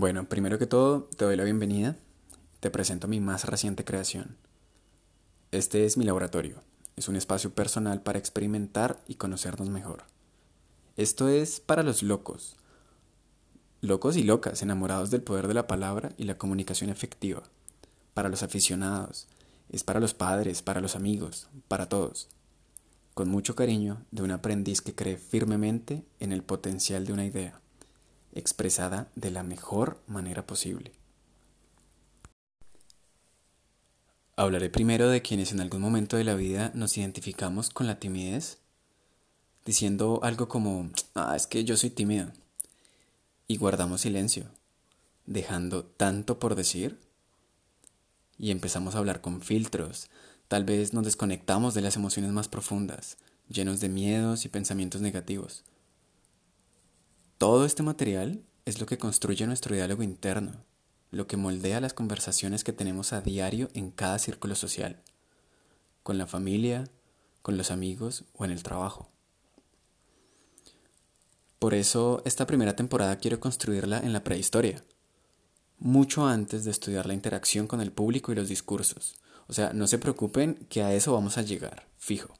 Bueno, primero que todo, te doy la bienvenida. Te presento mi más reciente creación. Este es mi laboratorio. Es un espacio personal para experimentar y conocernos mejor. Esto es para los locos. Locos y locas, enamorados del poder de la palabra y la comunicación efectiva. Para los aficionados. Es para los padres, para los amigos, para todos. Con mucho cariño de un aprendiz que cree firmemente en el potencial de una idea expresada de la mejor manera posible. Hablaré primero de quienes en algún momento de la vida nos identificamos con la timidez, diciendo algo como, ah, es que yo soy tímido, y guardamos silencio, dejando tanto por decir, y empezamos a hablar con filtros, tal vez nos desconectamos de las emociones más profundas, llenos de miedos y pensamientos negativos. Todo este material es lo que construye nuestro diálogo interno, lo que moldea las conversaciones que tenemos a diario en cada círculo social, con la familia, con los amigos o en el trabajo. Por eso esta primera temporada quiero construirla en la prehistoria, mucho antes de estudiar la interacción con el público y los discursos. O sea, no se preocupen que a eso vamos a llegar, fijo.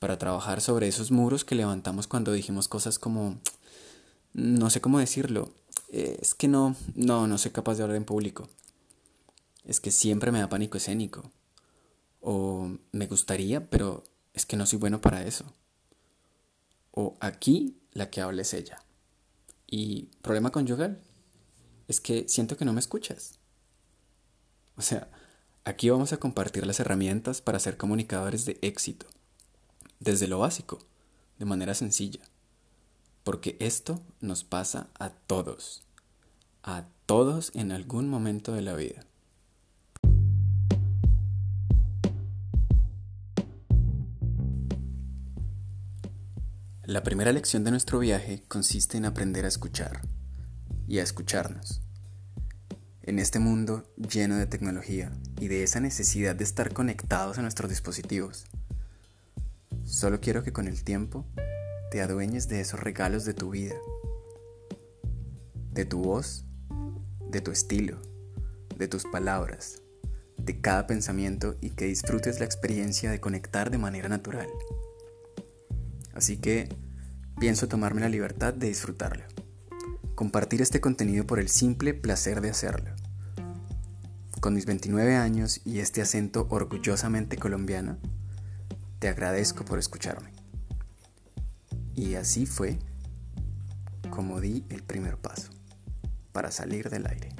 Para trabajar sobre esos muros que levantamos cuando dijimos cosas como, no sé cómo decirlo. Eh, es que no, no, no soy capaz de hablar en público. Es que siempre me da pánico escénico. O me gustaría, pero es que no soy bueno para eso. O aquí la que habla es ella. Y problema conyugal. Es que siento que no me escuchas. O sea, aquí vamos a compartir las herramientas para ser comunicadores de éxito. Desde lo básico, de manera sencilla porque esto nos pasa a todos, a todos en algún momento de la vida. La primera lección de nuestro viaje consiste en aprender a escuchar y a escucharnos. En este mundo lleno de tecnología y de esa necesidad de estar conectados a nuestros dispositivos, solo quiero que con el tiempo te adueñes de esos regalos de tu vida, de tu voz, de tu estilo, de tus palabras, de cada pensamiento y que disfrutes la experiencia de conectar de manera natural. Así que pienso tomarme la libertad de disfrutarlo, compartir este contenido por el simple placer de hacerlo. Con mis 29 años y este acento orgullosamente colombiano, te agradezco por escucharme. Y así fue como di el primer paso para salir del aire.